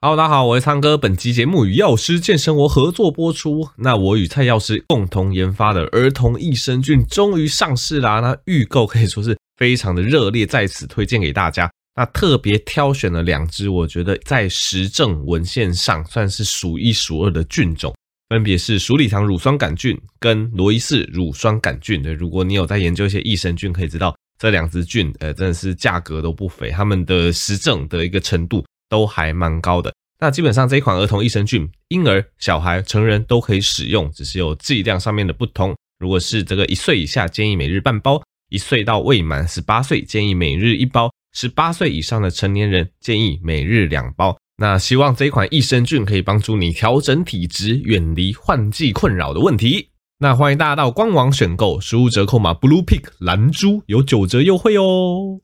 Hello，大家好，我是苍哥。本期节目与药师健生活合作播出。那我与蔡药师共同研发的儿童益生菌终于上市啦！那预购可以说是非常的热烈，在此推荐给大家。那特别挑选了两支，我觉得在实证文献上算是数一数二的菌种，分别是鼠李糖乳酸杆菌跟罗伊氏乳酸杆菌。对，如果你有在研究一些益生菌，可以知道这两支菌，呃，真的是价格都不菲，他们的实证的一个程度。都还蛮高的。那基本上这一款儿童益生菌，婴儿、小孩、成人都可以使用，只是有剂量上面的不同。如果是这个一岁以下，建议每日半包；一岁到未满十八岁，建议每日一包；十八岁以上的成年人，建议每日两包。那希望这一款益生菌可以帮助你调整体质，远离换季困扰的问题。那欢迎大家到官网选购，输入折扣码 Blue Pick 蓝猪有九折优惠哦。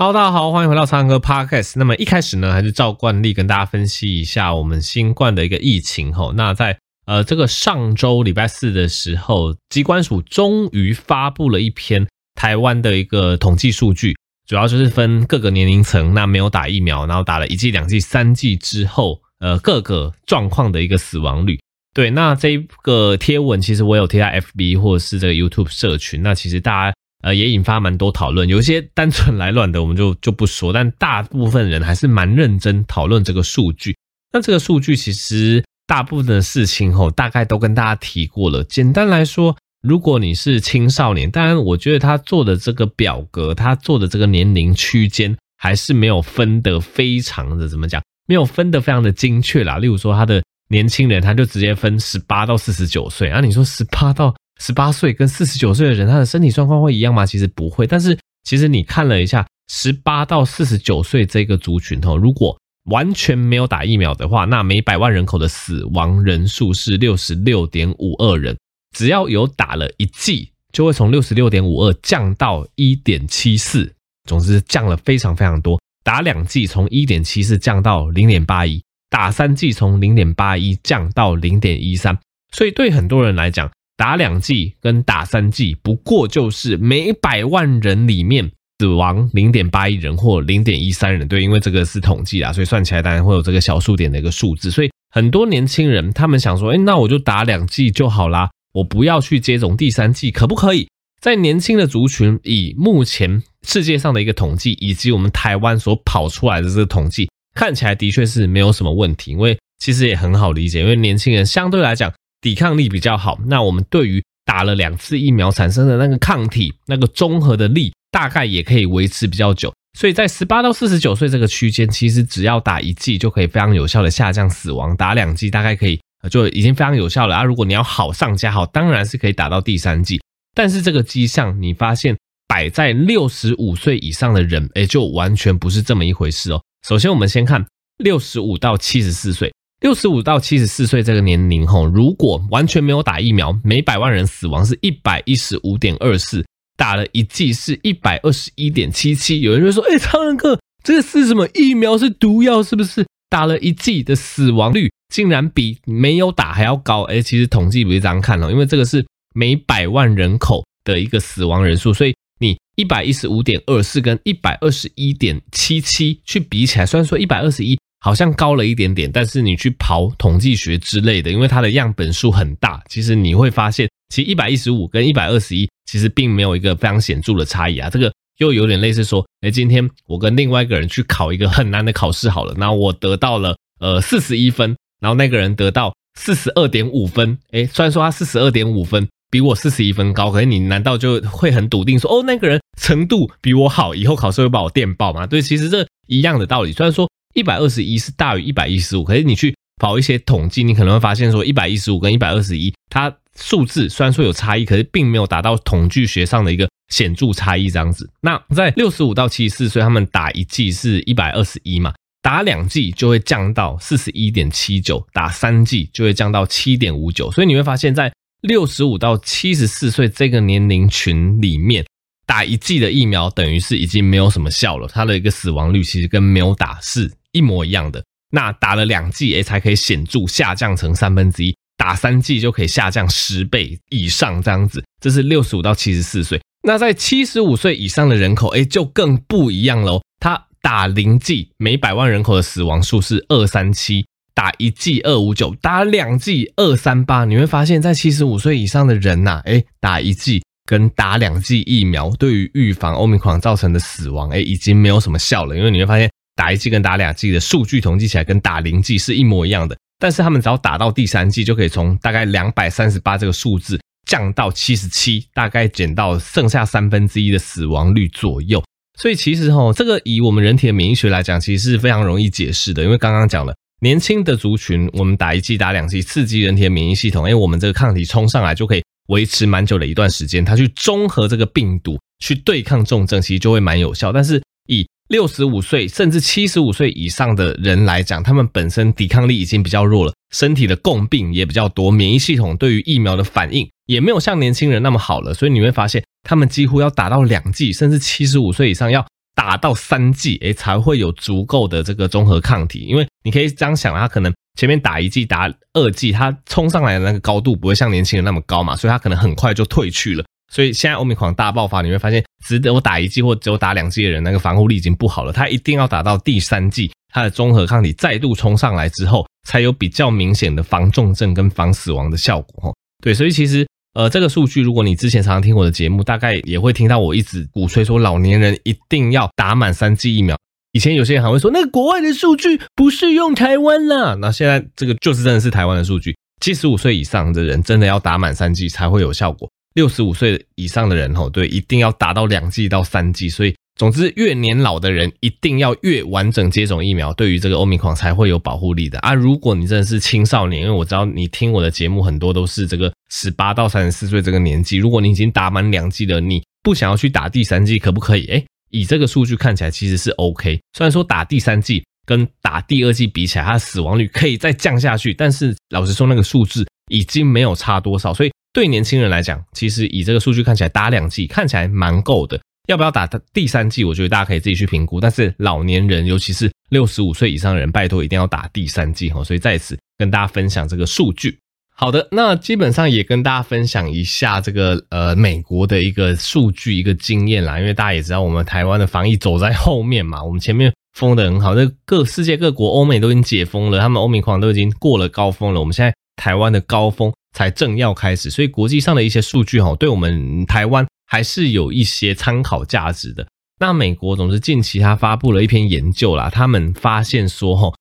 Hello，大家好，欢迎回到苍哥 Podcast。那么一开始呢，还是照惯例跟大家分析一下我们新冠的一个疫情吼。那在呃这个上周礼拜四的时候，机关署终于发布了一篇台湾的一个统计数据，主要就是分各个年龄层，那没有打疫苗，然后打了一剂、两剂、三剂之后，呃各个状况的一个死亡率。对，那这个贴文其实我有贴在 FB 或者是这个 YouTube 社群，那其实大家。呃，也引发蛮多讨论，有些单纯来乱的，我们就就不说，但大部分人还是蛮认真讨论这个数据。那这个数据其实大部分的事情吼，大概都跟大家提过了。简单来说，如果你是青少年，当然我觉得他做的这个表格，他做的这个年龄区间还是没有分得非常的怎么讲，没有分得非常的精确啦。例如说，他的年轻人，他就直接分十八到四十九岁啊，你说十八到。十八岁跟四十九岁的人，他的身体状况会一样吗？其实不会。但是其实你看了一下，十八到四十九岁这个族群哦，如果完全没有打疫苗的话，那每百万人口的死亡人数是六十六点五二人。只要有打了一剂，就会从六十六点五二降到一点七四。总之降了非常非常多。打两剂从一点七四降到零点八一，打三剂从零点八一降到零点一三。所以对很多人来讲，打两剂跟打三剂，不过就是每百万人里面死亡零点八一人或零点一三人，对，因为这个是统计啦，所以算起来当然会有这个小数点的一个数字。所以很多年轻人他们想说，诶，那我就打两剂就好啦，我不要去接种第三剂，可不可以？在年轻的族群，以目前世界上的一个统计，以及我们台湾所跑出来的这个统计，看起来的确是没有什么问题，因为其实也很好理解，因为年轻人相对来讲。抵抗力比较好，那我们对于打了两次疫苗产生的那个抗体，那个综合的力大概也可以维持比较久。所以在十八到四十九岁这个区间，其实只要打一剂就可以非常有效的下降死亡，打两剂大概可以就已经非常有效了啊。如果你要好上加好，当然是可以打到第三剂。但是这个迹象你发现摆在六十五岁以上的人，诶，就完全不是这么一回事哦。首先我们先看六十五到七十四岁。六十五到七十四岁这个年龄吼，如果完全没有打疫苗，每百万人死亡是一百一十五点二四，打了一剂是一百二十一点七七。有人就说：“哎，超人哥，这个是什么疫苗？是毒药是不是？打了一剂的死亡率竟然比没有打还要高？”哎，其实统计不是这样看哦，因为这个是每百万人口的一个死亡人数，所以你一百一十五点二四跟一百二十一点七七去比起来，虽然说一百二十一。好像高了一点点，但是你去跑统计学之类的，因为它的样本数很大，其实你会发现，其实一百一十五跟一百二十一其实并没有一个非常显著的差异啊。这个又有点类似说，哎，今天我跟另外一个人去考一个很难的考试好了，那我得到了呃四十一分，然后那个人得到四十二点五分，哎，虽然说他四十二点五分比我四十一分高，可是你难道就会很笃定说，哦，那个人程度比我好，以后考试会把我电爆吗？对，其实这一样的道理，虽然说。一百二十一是大于一百一十五，可是你去跑一些统计，你可能会发现说一百一十五跟一百二十一，它数字虽然说有差异，可是并没有达到统计学上的一个显著差异这样子。那在六十五到七十四岁，他们打一剂是一百二十一嘛，打两剂就会降到四十一点七九，打三剂就会降到七点五九。所以你会发现在六十五到七十四岁这个年龄群里面。打一剂的疫苗等于是已经没有什么效了，它的一个死亡率其实跟没有打是一模一样的。那打了两剂诶才可以显著下降成三分之一，打三剂就可以下降十倍以上这样子。这是六十五到七十四岁。那在七十五岁以上的人口诶就更不一样喽，它打零剂每百万人口的死亡数是二三七，打一剂二五九，打两剂二三八。你会发现在七十五岁以上的人呐、啊，诶，打一剂跟打两剂疫苗对于预防 Omicron 造成的死亡，诶，已经没有什么效了。因为你会发现打一剂跟打两剂的数据统计起来跟打零剂是一模一样的，但是他们只要打到第三剂，就可以从大概两百三十八这个数字降到七十七，大概减到剩下三分之一的死亡率左右。所以其实哈，这个以我们人体的免疫学来讲，其实是非常容易解释的。因为刚刚讲了，年轻的族群，我们打一剂、打两剂，刺激人体的免疫系统，因为我们这个抗体冲上来，就可以维持蛮久的一段时间，它去中和这个病毒，去对抗重症，其实就会蛮有效。但是以六十五岁甚至七十五岁以上的人来讲，他们本身抵抗力已经比较弱了，身体的共病也比较多，免疫系统对于疫苗的反应也没有像年轻人那么好了，所以你会发现。他们几乎要打到两剂，甚至七十五岁以上要打到三剂，诶，才会有足够的这个综合抗体。因为你可以这样想，他可能前面打一剂、打二剂，他冲上来的那个高度不会像年轻人那么高嘛，所以他可能很快就退去了。所以现在欧米狂大爆发，你会发现，只有打一剂或只有打两剂的人，那个防护力已经不好了。他一定要打到第三剂，他的综合抗体再度冲上来之后，才有比较明显的防重症跟防死亡的效果。对，所以其实。呃，这个数据，如果你之前常常听我的节目，大概也会听到我一直鼓吹说，老年人一定要打满三剂疫苗。以前有些人还会说，那个国外的数据不适用台湾啦。那现在这个就是真的是台湾的数据，七十五岁以上的人真的要打满三剂才会有效果。六十五岁以上的人吼，对，一定要打到两剂到三剂。所以。总之，越年老的人一定要越完整接种疫苗，对于这个欧米狂才会有保护力的啊！如果你真的是青少年，因为我知道你听我的节目很多都是这个十八到三十四岁这个年纪，如果你已经打满两剂了，你不想要去打第三剂，可不可以？诶，以这个数据看起来其实是 OK。虽然说打第三季跟打第二季比起来，它的死亡率可以再降下去，但是老实说，那个数字已经没有差多少。所以对年轻人来讲，其实以这个数据看起来，打两季看起来蛮够的。要不要打第三季？我觉得大家可以自己去评估。但是老年人，尤其是六十五岁以上的人，拜托一定要打第三季哈。所以在此跟大家分享这个数据。好的，那基本上也跟大家分享一下这个呃美国的一个数据一个经验啦。因为大家也知道，我们台湾的防疫走在后面嘛，我们前面封得很好，那各世界各国欧美都已经解封了，他们欧米狂都已经过了高峰了。我们现在台湾的高峰才正要开始，所以国际上的一些数据哈，对我们台湾。还是有一些参考价值的。那美国总是近期他发布了一篇研究啦，他们发现说，齁，诶，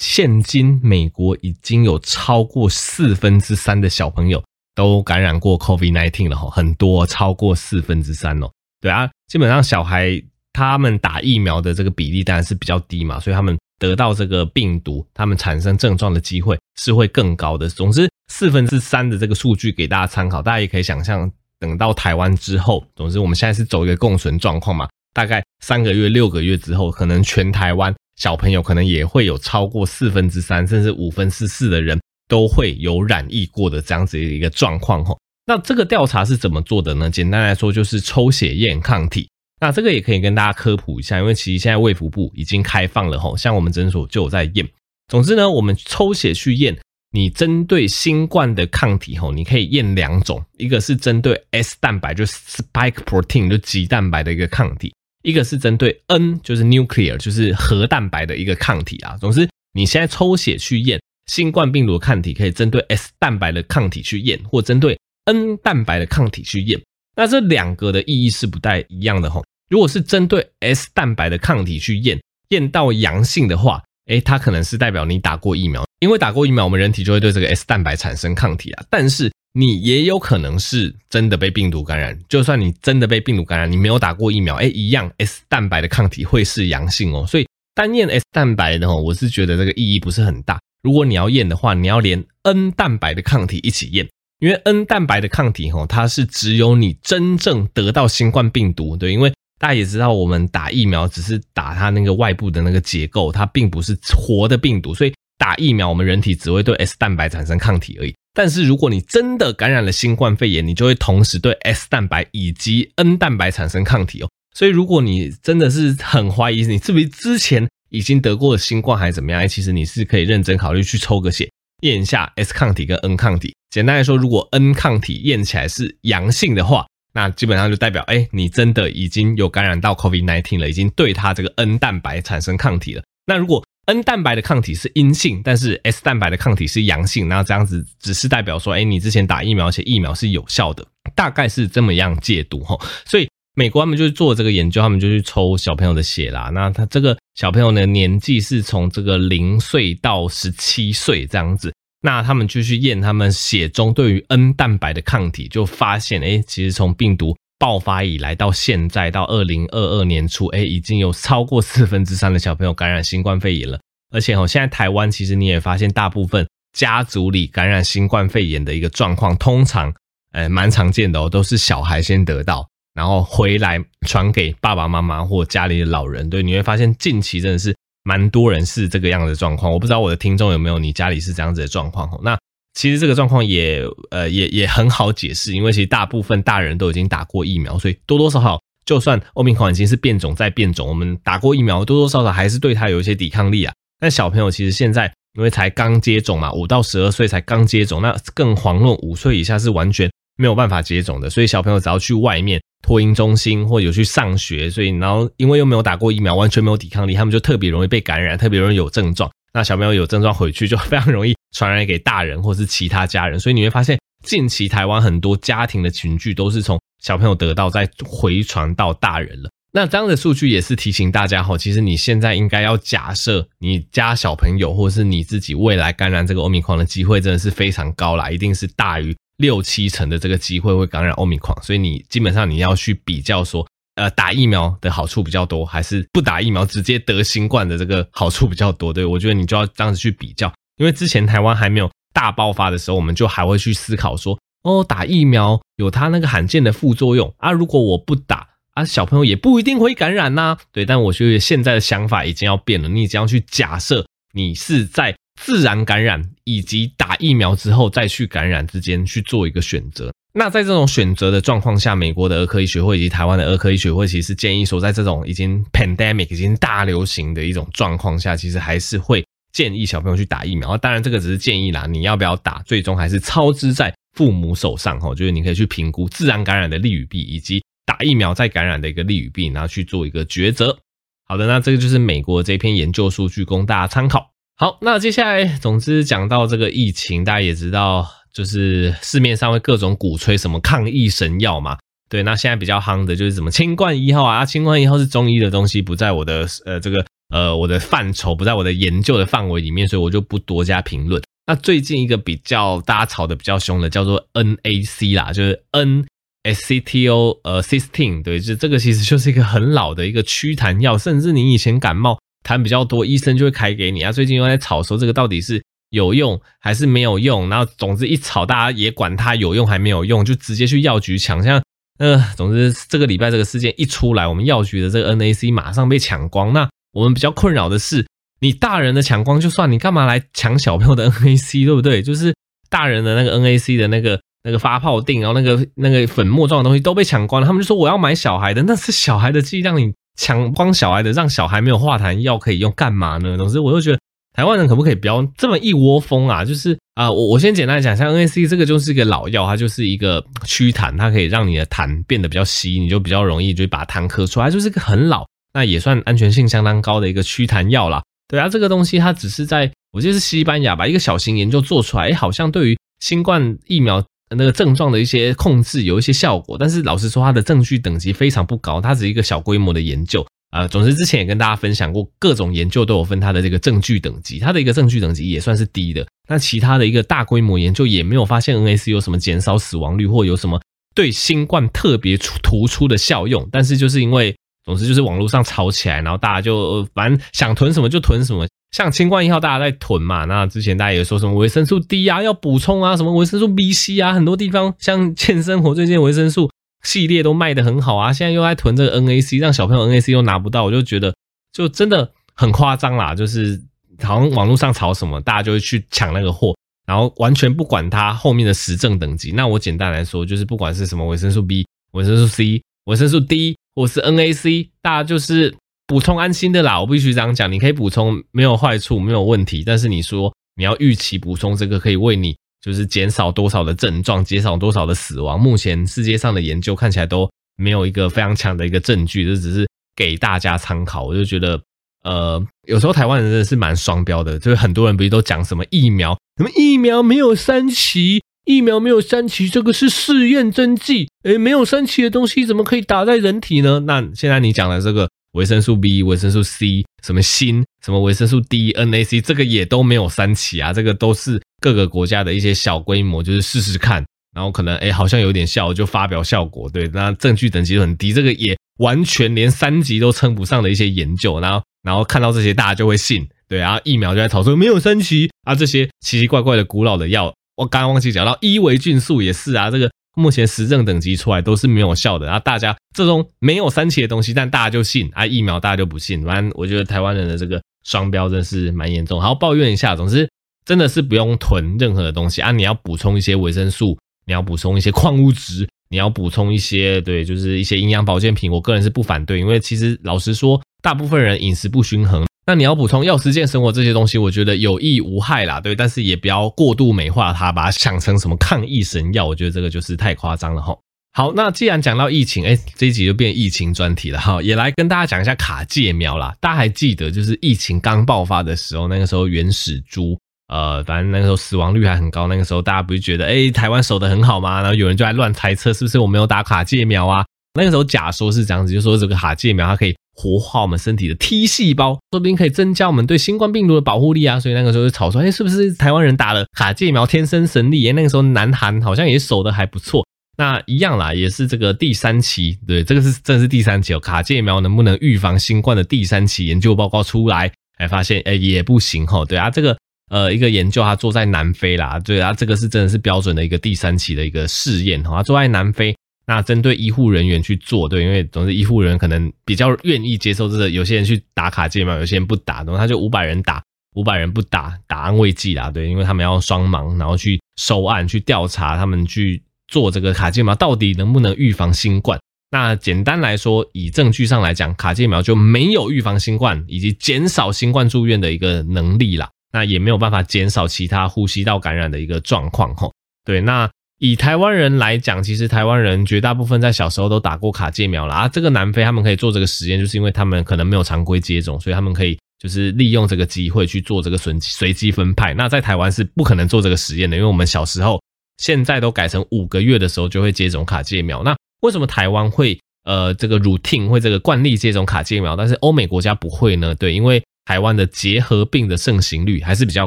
现今美国已经有超过四分之三的小朋友都感染过 COVID-19 了，齁，很多超过四分之三哦。对啊，基本上小孩他们打疫苗的这个比例当然是比较低嘛，所以他们得到这个病毒，他们产生症状的机会是会更高的。总之，四分之三的这个数据给大家参考，大家也可以想象。等到台湾之后，总之我们现在是走一个共存状况嘛，大概三个月、六个月之后，可能全台湾小朋友可能也会有超过四分之三，甚至五分之四的人都会有染疫过的这样子的一个状况哈。那这个调查是怎么做的呢？简单来说就是抽血验抗体。那这个也可以跟大家科普一下，因为其实现在卫福部已经开放了吼，像我们诊所就有在验。总之呢，我们抽血去验。你针对新冠的抗体吼，你可以验两种，一个是针对 S 蛋白，就是 spike protein，就棘蛋白的一个抗体；一个是针对 N，就是 nuclear，就是核蛋白的一个抗体啊。总之，你现在抽血去验新冠病毒抗体，可以针对 S 蛋白的抗体去验，或针对 N 蛋白的抗体去验。那这两个的意义是不太一样的吼。如果是针对 S 蛋白的抗体去验，验到阳性的话，诶，它可能是代表你打过疫苗。因为打过疫苗，我们人体就会对这个 S 蛋白产生抗体啊。但是你也有可能是真的被病毒感染。就算你真的被病毒感染，你没有打过疫苗，哎，一样 S 蛋白的抗体会是阳性哦。所以单验 S 蛋白的哦，我是觉得这个意义不是很大。如果你要验的话，你要连 N 蛋白的抗体一起验，因为 N 蛋白的抗体哈，它是只有你真正得到新冠病毒，对，因为大家也知道，我们打疫苗只是打它那个外部的那个结构，它并不是活的病毒，所以。打疫苗，我们人体只会对 S 蛋白产生抗体而已。但是如果你真的感染了新冠肺炎，你就会同时对 S 蛋白以及 N 蛋白产生抗体哦。所以如果你真的是很怀疑你是不是之前已经得过新冠还是怎么样，其实你是可以认真考虑去抽个血验一下 S 抗体跟 N 抗体。简单来说，如果 N 抗体验起来是阳性的话，那基本上就代表，哎，你真的已经有感染到 COVID-19 了，已经对它这个 N 蛋白产生抗体了。那如果 N 蛋白的抗体是阴性，但是 S 蛋白的抗体是阳性，那这样子只是代表说，哎，你之前打疫苗，而且疫苗是有效的，大概是这么样解读哈。所以美国他们就是做这个研究，他们就去抽小朋友的血啦。那他这个小朋友的年纪是从这个零岁到十七岁这样子。那他们就去验他们血中对于 N 蛋白的抗体，就发现，哎，其实从病毒爆发以来到现在到二零二二年初，哎，已经有超过四分之三的小朋友感染新冠肺炎了。而且哦，现在台湾其实你也发现，大部分家族里感染新冠肺炎的一个状况，通常，呃，蛮常见的哦，都是小孩先得到，然后回来传给爸爸妈妈或家里的老人。对，你会发现近期真的是。蛮多人是这个样的状况，我不知道我的听众有没有你家里是这样子的状况哦。那其实这个状况也呃也也很好解释，因为其实大部分大人都已经打过疫苗，所以多多少少就算欧米狂已经是变种再变种，我们打过疫苗多多少少还是对它有一些抵抗力啊。但小朋友其实现在因为才刚接种嘛，五到十二岁才刚接种，那更遑论五岁以下是完全没有办法接种的，所以小朋友只要去外面。托婴中心或有去上学，所以然后因为又没有打过疫苗，完全没有抵抗力，他们就特别容易被感染，特别容易有症状。那小朋友有症状回去就非常容易传染给大人或是其他家人，所以你会发现近期台湾很多家庭的群聚都是从小朋友得到再回传到大人了。那这样的数据也是提醒大家齁，其实你现在应该要假设你家小朋友或是你自己未来感染这个欧米狂的机会真的是非常高啦，一定是大于。六七成的这个机会会感染欧米狂，所以你基本上你要去比较说，呃，打疫苗的好处比较多，还是不打疫苗直接得新冠的这个好处比较多？对，我觉得你就要这样子去比较，因为之前台湾还没有大爆发的时候，我们就还会去思考说，哦，打疫苗有它那个罕见的副作用啊，如果我不打啊，小朋友也不一定会感染呐。对，但我觉得现在的想法已经要变了，你已经要去假设你是在。自然感染以及打疫苗之后再去感染之间去做一个选择。那在这种选择的状况下，美国的儿科医学会以及台湾的儿科医学会其实建议说，在这种已经 pandemic 已经大流行的一种状况下，其实还是会建议小朋友去打疫苗。当然，这个只是建议啦，你要不要打，最终还是操之在父母手上哈。就是你可以去评估自然感染的利与弊，以及打疫苗再感染的一个利与弊，然后去做一个抉择。好的，那这个就是美国这篇研究数据，供大家参考。好，那接下来，总之讲到这个疫情，大家也知道，就是市面上会各种鼓吹什么抗疫神药嘛。对，那现在比较夯的就是什么清冠一号啊，清冠一号是中医的东西，不在我的呃这个呃我的范畴，不在我的研究的范围里面，所以我就不多加评论。那最近一个比较大家吵得比较凶的叫做 NAC 啦，就是 N Acetyl 呃 Cysteine，对，就这个其实就是一个很老的一个祛痰药，甚至你以前感冒。痰比较多，医生就会开给你啊。最近又在吵说这个到底是有用还是没有用，然后总之一吵，大家也管它有用还没有用，就直接去药局抢。像呃，总之这个礼拜这个事件一出来，我们药局的这个 NAC 马上被抢光。那我们比较困扰的是，你大人的抢光就算，你干嘛来抢小朋友的 NAC，对不对？就是大人的那个 NAC 的那个那个发泡錠，然后那个那个粉末状的东西都被抢光了。他们就说我要买小孩的，那是小孩的剂量，你。抢光小孩的，让小孩没有化痰药可以用，干嘛呢？总之，我就觉得台湾人可不可以不要这么一窝蜂啊？就是啊，我我先简单讲，像 NAC 这个就是一个老药，它就是一个祛痰，它可以让你的痰变得比较稀，你就比较容易就把痰咳出来，就是一个很老，那也算安全性相当高的一个祛痰药啦。对啊，这个东西它只是在我记得是西班牙吧，一个小型研究做出来，诶，好像对于新冠疫苗。那个症状的一些控制有一些效果，但是老实说，它的证据等级非常不高，它只是一个小规模的研究啊。总之，之前也跟大家分享过，各种研究都有分它的这个证据等级，它的一个证据等级也算是低的。那其他的一个大规模研究也没有发现 NAC 有什么减少死亡率或有什么对新冠特别突出的效用。但是就是因为，总之就是网络上吵起来，然后大家就反正想囤什么就囤什么。像清冠一号，大家在囤嘛。那之前大家也说什么维生素 D 啊，要补充啊，什么维生素 B、C 啊，很多地方像健生活最近维生素系列都卖得很好啊。现在又在囤这个 NAC，让小朋友 NAC 又拿不到，我就觉得就真的很夸张啦。就是好像网络上炒什么，大家就会去抢那个货，然后完全不管它后面的实证等级。那我简单来说，就是不管是什么维生素 B、维生素 C、维生素 D 我是 NAC，大家就是。补充安心的啦，我必须这样讲，你可以补充没有坏处，没有问题。但是你说你要预期补充这个可以为你就是减少多少的症状，减少多少的死亡。目前世界上的研究看起来都没有一个非常强的一个证据，这只是给大家参考。我就觉得，呃，有时候台湾人真的是蛮双标的，就是很多人不是都讲什么疫苗，什么疫苗没有三期，疫苗没有三期，这个是试验针剂，诶，没有三期的东西怎么可以打在人体呢？那现在你讲的这个。维生素 B、维生素 C，什么锌、什么维生素 D、NAC，这个也都没有三期啊，这个都是各个国家的一些小规模，就是试试看，然后可能诶好像有点效，就发表效果，对，那证据等级很低，这个也完全连三级都称不上的一些研究，然后然后看到这些大家就会信，对，然后疫苗就在炒作没有三期啊，这些奇奇怪怪的古老的药，我刚刚忘记讲到伊维菌素也是啊，这个。目前实证等级出来都是没有效的，然后大家这种没有三期的东西，但大家就信啊，疫苗大家就不信。反正我觉得台湾人的这个双标真是蛮严重。好，抱怨一下，总之真的是不用囤任何的东西啊，你要补充一些维生素，你要补充一些矿物质，你要补充一些对，就是一些营养保健品。我个人是不反对，因为其实老实说，大部分人饮食不均衡。那你要补充药食健生活这些东西，我觉得有益无害啦，对，但是也不要过度美化它，把它想成什么抗疫神药，我觉得这个就是太夸张了哈。好，那既然讲到疫情，哎，这一集就变疫情专题了哈，也来跟大家讲一下卡介苗啦。大家还记得就是疫情刚爆发的时候，那个时候原始猪，呃，反正那个时候死亡率还很高，那个时候大家不是觉得，哎，台湾守得很好吗？然后有人就来乱猜测，是不是我没有打卡介苗啊？那个时候假说是这样子，就说这个卡介苗它可以。活化我们身体的 T 细胞，说不定可以增加我们对新冠病毒的保护力啊！所以那个时候就吵说，哎，是不是台湾人打了卡介苗天生神力？哎那个时候南韩好像也守得还不错。那一样啦，也是这个第三期，对，这个是这是第三期哦。卡介苗能不能预防新冠的第三期研究报告出来，才发现，哎，也不行哈。对啊，这个呃一个研究它做在南非啦，对啊，这个是真的是标准的一个第三期的一个试验哈，做在南非。那针对医护人员去做，对，因为总是医护人员可能比较愿意接受这个，有些人去打卡介苗，有些人不打，然后他就五百人打，五百人不打，打安慰剂啦，对，因为他们要双盲，然后去收案，去调查，他们去做这个卡介苗到底能不能预防新冠。那简单来说，以证据上来讲，卡介苗就没有预防新冠以及减少新冠住院的一个能力啦，那也没有办法减少其他呼吸道感染的一个状况吼。对，那。以台湾人来讲，其实台湾人绝大部分在小时候都打过卡介苗了啊。这个南非他们可以做这个实验，就是因为他们可能没有常规接种，所以他们可以就是利用这个机会去做这个随随机分派。那在台湾是不可能做这个实验的，因为我们小时候现在都改成五个月的时候就会接种卡介苗。那为什么台湾会呃这个 routine 会这个惯例接种卡介苗，但是欧美国家不会呢？对，因为台湾的结核病的盛行率还是比较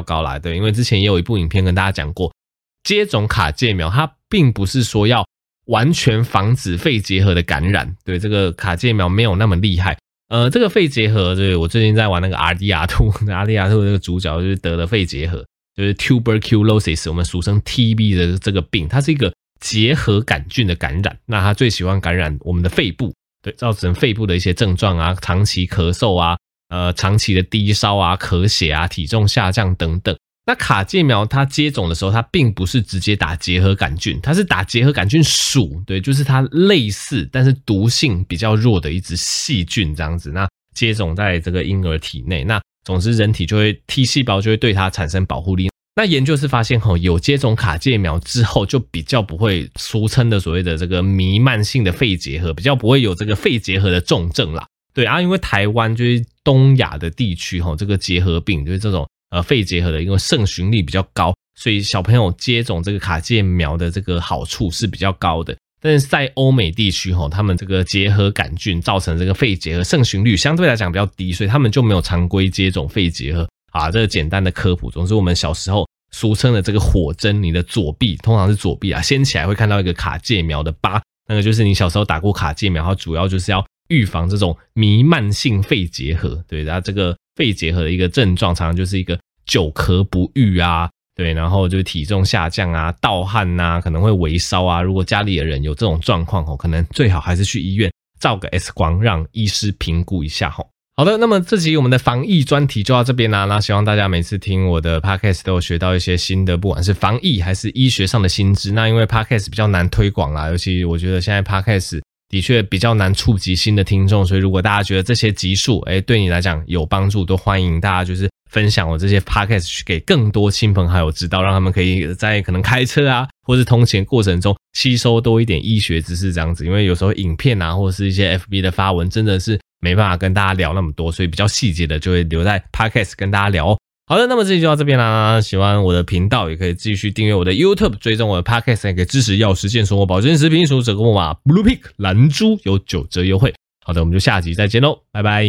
高啦。对，因为之前也有一部影片跟大家讲过。接种卡介苗，它并不是说要完全防止肺结核的感染，对，这个卡介苗没有那么厉害。呃，这个肺结核，对，我最近在玩那个 RDR2，RDR2 这个主角就是得了肺结核，就是 tuberculosis，我们俗称 TB 的这个病，它是一个结核杆菌的感染。那它最喜欢感染我们的肺部，对，造成肺部的一些症状啊，长期咳嗽啊，呃，长期的低烧啊，咳血啊，体重下降等等。那卡介苗它接种的时候，它并不是直接打结核杆菌，它是打结核杆菌属，对，就是它类似，但是毒性比较弱的一只细菌这样子。那接种在这个婴儿体内，那总之人体就会 T 细胞就会对它产生保护力。那研究是发现吼，有接种卡介苗之后，就比较不会俗称的所谓的这个弥漫性的肺结核，比较不会有这个肺结核的重症啦。对啊，因为台湾就是东亚的地区吼，这个结核病就是这种。呃，肺结核的，因为盛行率比较高，所以小朋友接种这个卡介苗的这个好处是比较高的。但是在欧美地区吼，他们这个结核杆菌造成这个肺结核盛行率相对来讲比较低，所以他们就没有常规接种肺结核。啊，这个简单的科普。总之，我们小时候俗称的这个火针，你的左臂通常是左臂啊，掀起来会看到一个卡介苗的疤，那个就是你小时候打过卡介苗，它主要就是要预防这种弥漫性肺结核。对，然后这个。肺结核的一个症状，常常就是一个久咳不愈啊，对，然后就是体重下降啊，盗汗呐，可能会微烧啊。如果家里的人有这种状况哦，可能最好还是去医院照个 X 光，让医师评估一下哈。好的，那么这集我们的防疫专题就到这边啦。那希望大家每次听我的 Podcast 都有学到一些新的，不管是防疫还是医学上的新知。那因为 Podcast 比较难推广啦，尤其我觉得现在 Podcast。的确比较难触及新的听众，所以如果大家觉得这些集数，哎，对你来讲有帮助，都欢迎大家就是分享我这些 podcast 去给更多亲朋好友知道，让他们可以在可能开车啊，或是通勤过程中吸收多一点医学知识这样子。因为有时候影片啊，或者是一些 FB 的发文，真的是没办法跟大家聊那么多，所以比较细节的就会留在 podcast 跟大家聊哦。好的，那么这期就到这边啦。喜欢我的频道，也可以继续订阅我的 YouTube，追踪我的 Podcast，也可以支持药师健生活保健食品，输入折扣码 Blue Pick 蓝珠有九折优惠。好的，我们就下集再见喽，拜拜。